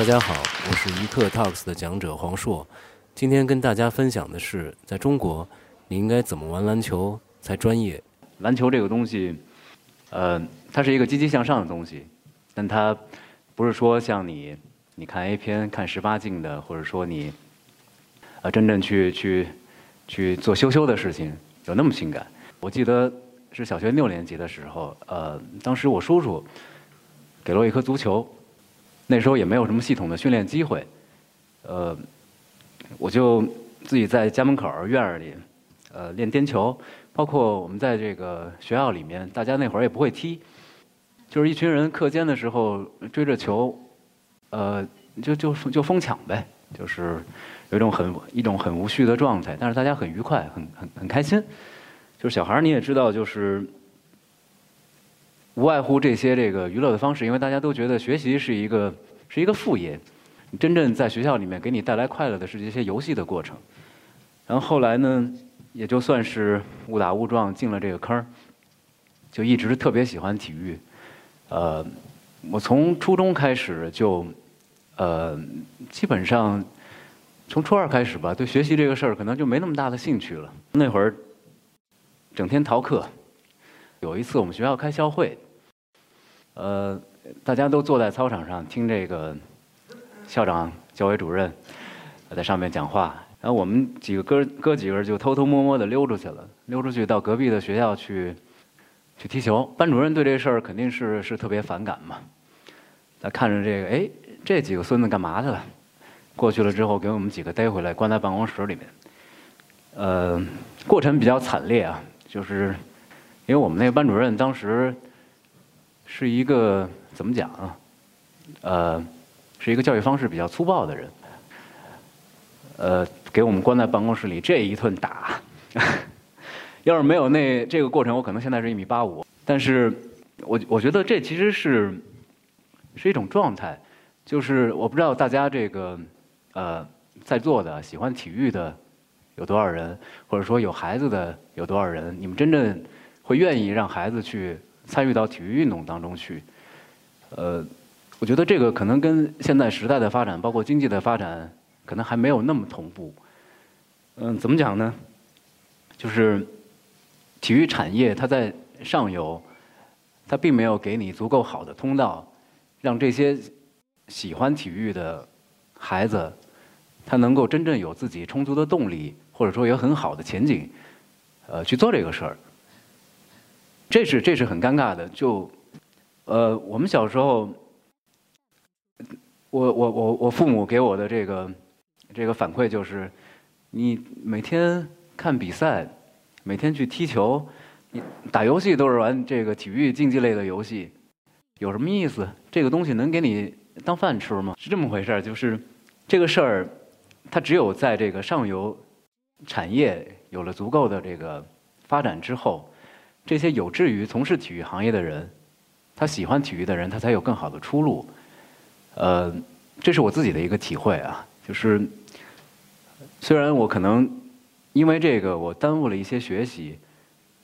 大家好，我是一刻 Talks 的讲者黄硕。今天跟大家分享的是，在中国，你应该怎么玩篮球才专业？篮球这个东西，呃，它是一个积极向上的东西，但它不是说像你，你看 A 片、看十八禁的，或者说你，呃，真正去去去做羞羞的事情，有那么性感。我记得是小学六年级的时候，呃，当时我叔叔给了我一颗足球，那时候也没有什么系统的训练机会，呃，我就自己在家门口院儿里，呃，练颠球。包括我们在这个学校里面，大家那会儿也不会踢，就是一群人课间的时候追着球，呃，就就就疯抢呗，就是有一种很一种很无序的状态，但是大家很愉快，很很很开心。就是小孩儿你也知道，就是无外乎这些这个娱乐的方式，因为大家都觉得学习是一个是一个副业，真正在学校里面给你带来快乐的是这些游戏的过程。然后后来呢？也就算是误打误撞进了这个坑儿，就一直特别喜欢体育。呃，我从初中开始就，呃，基本上从初二开始吧，对学习这个事儿可能就没那么大的兴趣了。那会儿整天逃课。有一次我们学校开校会，呃，大家都坐在操场上听这个校长、教委主任在上面讲话。然后我们几个哥哥几个就偷偷摸摸的溜出去了，溜出去到隔壁的学校去去踢球。班主任对这事儿肯定是是特别反感嘛。他看着这个，哎，这几个孙子干嘛去了？过去了之后，给我们几个逮回来，关在办公室里面。呃，过程比较惨烈啊，就是因为我们那个班主任当时是一个怎么讲啊？呃，是一个教育方式比较粗暴的人。呃。给我们关在办公室里，这一顿打，要是没有那这个过程，我可能现在是一米八五。但是，我我觉得这其实是是一种状态，就是我不知道大家这个呃在座的喜欢体育的有多少人，或者说有孩子的有多少人，你们真正会愿意让孩子去参与到体育运动当中去？呃，我觉得这个可能跟现在时代的发展，包括经济的发展。可能还没有那么同步。嗯，怎么讲呢？就是体育产业它在上游，它并没有给你足够好的通道，让这些喜欢体育的孩子，他能够真正有自己充足的动力，或者说有很好的前景，呃，去做这个事儿。这是这是很尴尬的。就呃，我们小时候，我我我我父母给我的这个。这个反馈就是，你每天看比赛，每天去踢球，你打游戏都是玩这个体育竞技类的游戏，有什么意思？这个东西能给你当饭吃吗？是这么回事儿，就是这个事儿，它只有在这个上游产业有了足够的这个发展之后，这些有志于从事体育行业的人，他喜欢体育的人，他才有更好的出路。呃，这是我自己的一个体会啊，就是。虽然我可能因为这个我耽误了一些学习，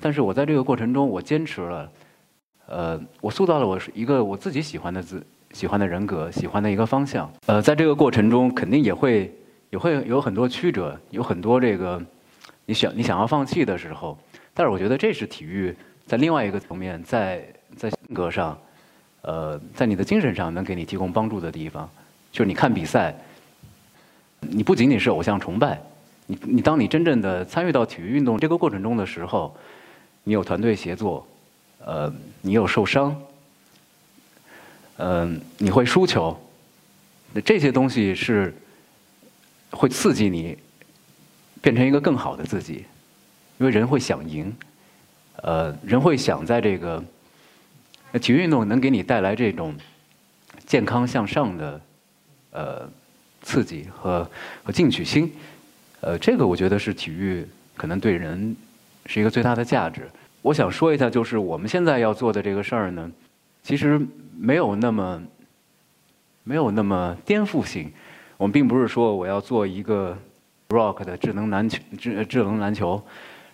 但是我在这个过程中我坚持了，呃，我塑造了我是一个我自己喜欢的自喜欢的人格，喜欢的一个方向。呃，在这个过程中肯定也会也会有很多曲折，有很多这个你想你想要放弃的时候，但是我觉得这是体育在另外一个层面，在在性格上，呃，在你的精神上能给你提供帮助的地方，就是你看比赛。你不仅仅是偶像崇拜，你你当你真正的参与到体育运动这个过程中的时候，你有团队协作，呃，你有受伤，嗯，你会输球，那这些东西是会刺激你变成一个更好的自己，因为人会想赢，呃，人会想在这个体育运动能给你带来这种健康向上的，呃。刺激和和进取心，呃，这个我觉得是体育可能对人是一个最大的价值。我想说一下，就是我们现在要做的这个事儿呢，其实没有那么没有那么颠覆性。我们并不是说我要做一个 rock 的智能篮球智智能篮球，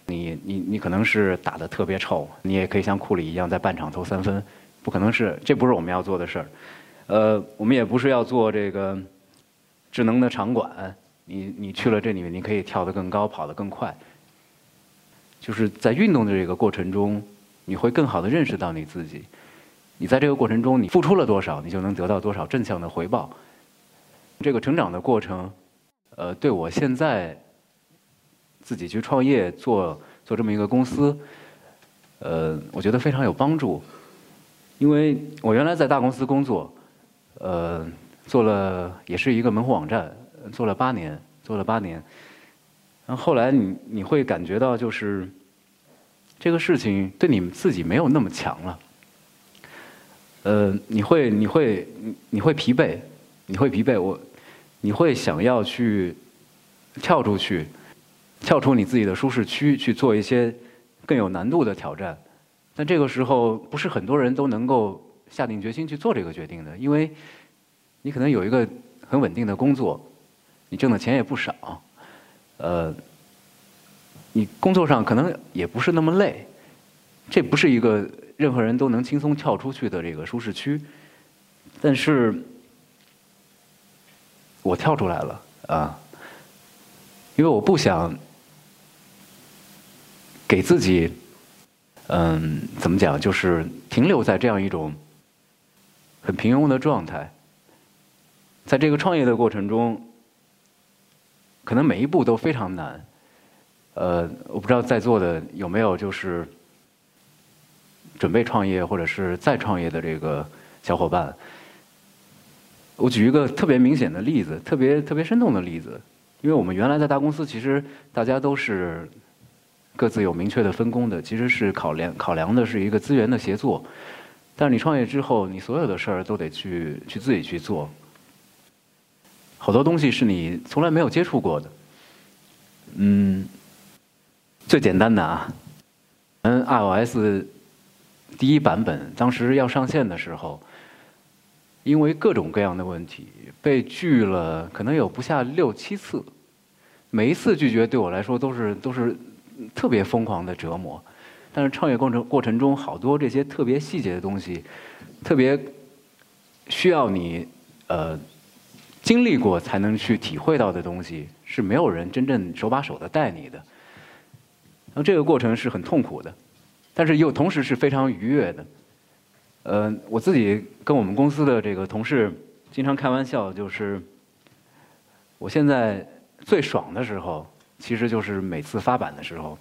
你你你可能是打的特别臭，你也可以像库里一样在半场投三分，不可能是，这不是我们要做的事儿。呃，我们也不是要做这个智能的场馆，你你去了这里面，你可以跳得更高，跑得更快。就是在运动的这个过程中，你会更好的认识到你自己。你在这个过程中，你付出了多少，你就能得到多少正向的回报。这个成长的过程，呃，对我现在自己去创业做做这么一个公司，呃，我觉得非常有帮助。因为我原来在大公司工作。呃，做了也是一个门户网站，做了八年，做了八年。然后后来你你会感觉到，就是这个事情对你们自己没有那么强了。呃，你会你会你会疲惫，你会疲惫，我你会想要去跳出去，跳出你自己的舒适区，去做一些更有难度的挑战。但这个时候，不是很多人都能够。下定决心去做这个决定的，因为你可能有一个很稳定的工作，你挣的钱也不少，呃，你工作上可能也不是那么累，这不是一个任何人都能轻松跳出去的这个舒适区，但是我跳出来了啊，因为我不想给自己，嗯，怎么讲，就是停留在这样一种。很平庸的状态，在这个创业的过程中，可能每一步都非常难。呃，我不知道在座的有没有就是准备创业或者是再创业的这个小伙伴。我举一个特别明显的例子，特别特别生动的例子，因为我们原来在大公司，其实大家都是各自有明确的分工的，其实是考量考量的是一个资源的协作。但是你创业之后，你所有的事儿都得去去自己去做，好多东西是你从来没有接触过的。嗯，最简单的啊，嗯，iOS 第一版本当时要上线的时候，因为各种各样的问题被拒了，可能有不下六七次，每一次拒绝对我来说都是都是特别疯狂的折磨。但是创业过程过程中，好多这些特别细节的东西，特别需要你呃经历过才能去体会到的东西，是没有人真正手把手的带你的。那这个过程是很痛苦的，但是又同时是非常愉悦的。呃，我自己跟我们公司的这个同事经常开玩笑，就是我现在最爽的时候，其实就是每次发版的时候。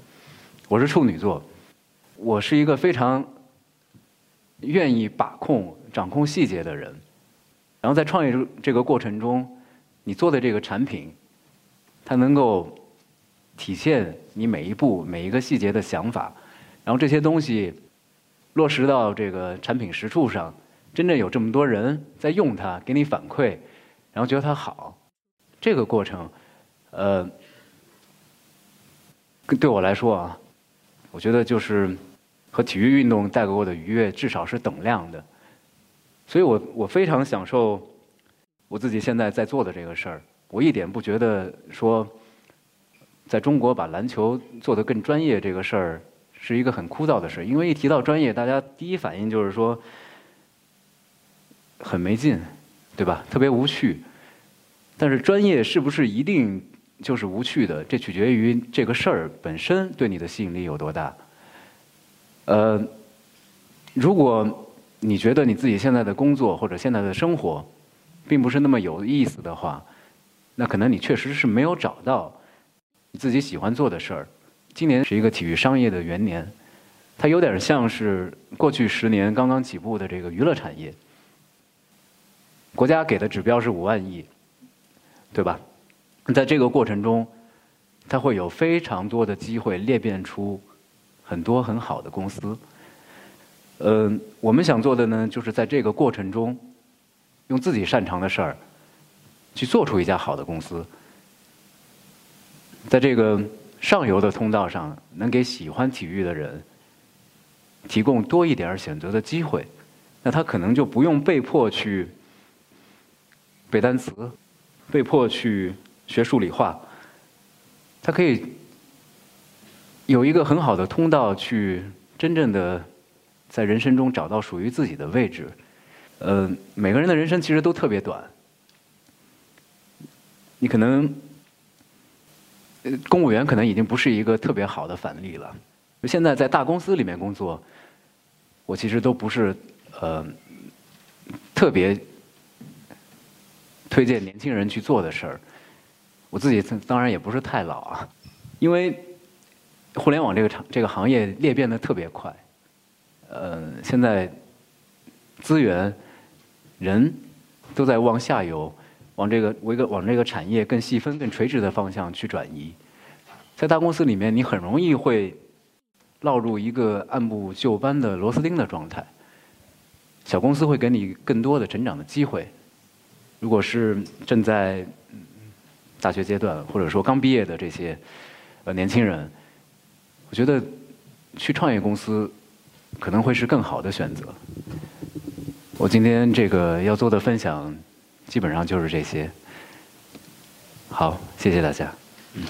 我是处女座。我是一个非常愿意把控、掌控细节的人，然后在创业这个过程中，你做的这个产品，它能够体现你每一步、每一个细节的想法，然后这些东西落实到这个产品实处上，真正有这么多人在用它，给你反馈，然后觉得它好，这个过程，呃，对我来说啊，我觉得就是。和体育运动带给我的愉悦至少是等量的，所以我我非常享受我自己现在在做的这个事儿。我一点不觉得说，在中国把篮球做得更专业这个事儿是一个很枯燥的事，因为一提到专业，大家第一反应就是说很没劲，对吧？特别无趣。但是专业是不是一定就是无趣的？这取决于这个事儿本身对你的吸引力有多大。呃，如果你觉得你自己现在的工作或者现在的生活，并不是那么有意思的话，那可能你确实是没有找到你自己喜欢做的事儿。今年是一个体育商业的元年，它有点像是过去十年刚刚起步的这个娱乐产业。国家给的指标是五万亿，对吧？在这个过程中，它会有非常多的机会裂变出。很多很好的公司，嗯，我们想做的呢，就是在这个过程中，用自己擅长的事儿，去做出一家好的公司，在这个上游的通道上，能给喜欢体育的人提供多一点选择的机会，那他可能就不用被迫去背单词，被迫去学数理化，他可以。有一个很好的通道去真正的在人生中找到属于自己的位置，呃，每个人的人生其实都特别短。你可能，公务员可能已经不是一个特别好的反例了。现在在大公司里面工作，我其实都不是呃特别推荐年轻人去做的事儿。我自己当然也不是太老啊，因为互联网这个场这个行业裂变的特别快。呃，现在资源、人都在往下游。往这个一个往这个产业更细分、更垂直的方向去转移，在大公司里面，你很容易会落入一个按部就班的螺丝钉的状态。小公司会给你更多的成长的机会。如果是正在大学阶段或者说刚毕业的这些呃年轻人，我觉得去创业公司可能会是更好的选择。我今天这个要做的分享。基本上就是这些。好，谢谢大家。嗯。